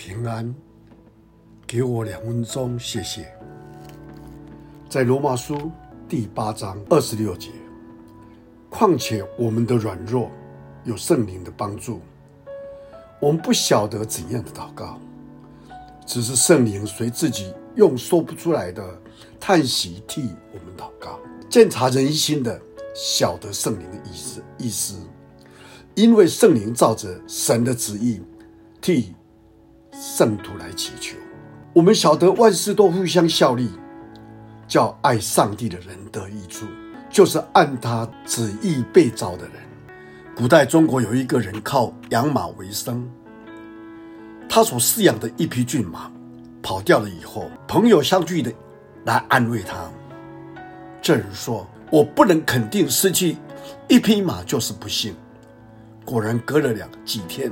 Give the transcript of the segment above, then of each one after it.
平安，给我两分钟，谢谢。在罗马书第八章二十六节，况且我们的软弱有圣灵的帮助，我们不晓得怎样的祷告，只是圣灵随自己用说不出来的叹息替我们祷告。鉴察人心的，晓得圣灵的意思意思，因为圣灵照着神的旨意替圣徒来祈求。我们晓得万事都互相效力。叫爱上帝的人得益处，就是按他旨意被召的人。古代中国有一个人靠养马为生，他所饲养的一匹骏马跑掉了以后，朋友相聚的来安慰他。这人说：“我不能肯定失去一匹马就是不幸。”果然隔了两几天，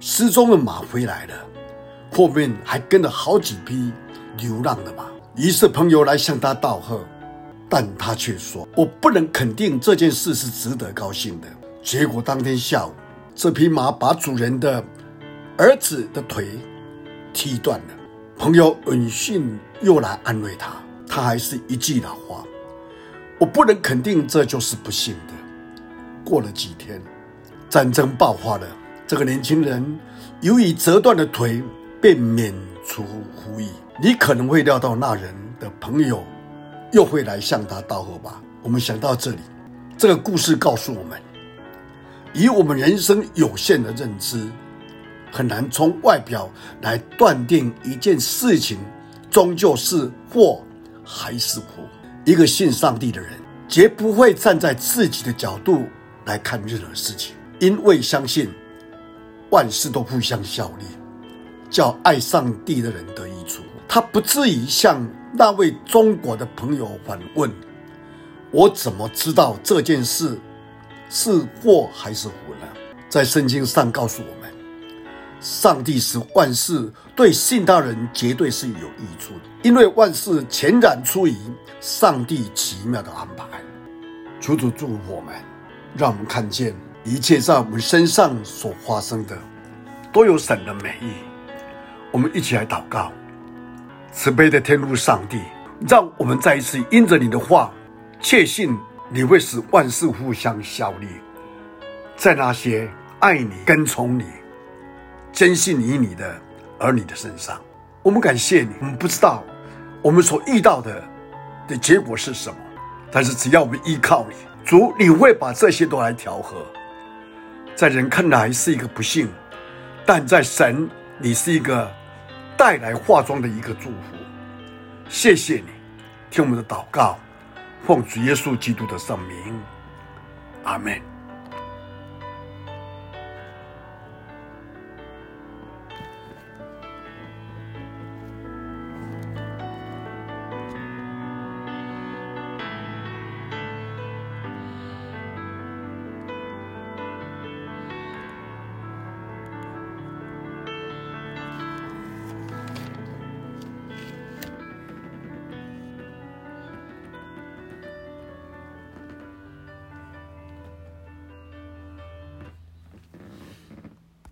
失踪的马回来了，后面还跟了好几匹流浪的马。于是朋友来向他道贺，但他却说：“我不能肯定这件事是值得高兴的。”结果当天下午，这匹马把主人的儿子的腿踢断了。朋友闻讯又来安慰他，他还是一句老话：“我不能肯定这就是不幸的。”过了几天，战争爆发了，这个年轻人由于折断的腿被免除服役。你可能会料到那人的朋友又会来向他道贺吧？我们想到这里，这个故事告诉我们，以我们人生有限的认知，很难从外表来断定一件事情终究是祸还是福。一个信上帝的人，绝不会站在自己的角度来看任何事情，因为相信万事都互相效力，叫爱上帝的人得益处。他不至于向那位中国的朋友反问：“我怎么知道这件事是祸还是福呢？”在圣经上告诉我们，上帝使万事对信他人绝对是有益处的，因为万事全然出于上帝奇妙的安排。求主祝福我们，让我们看见一切在我们身上所发生的都有神的美意。我们一起来祷告。慈悲的天路上帝，让我们再一次因着你的话，确信你会使万事互相效力，在那些爱你、跟从你、坚信于你的儿女的身上。我们感谢你。我们不知道我们所遇到的的结果是什么，但是只要我们依靠你，主，你会把这些都来调和。在人看来是一个不幸，但在神，你是一个。带来化妆的一个祝福，谢谢你，听我们的祷告，奉主耶稣基督的圣名，阿门。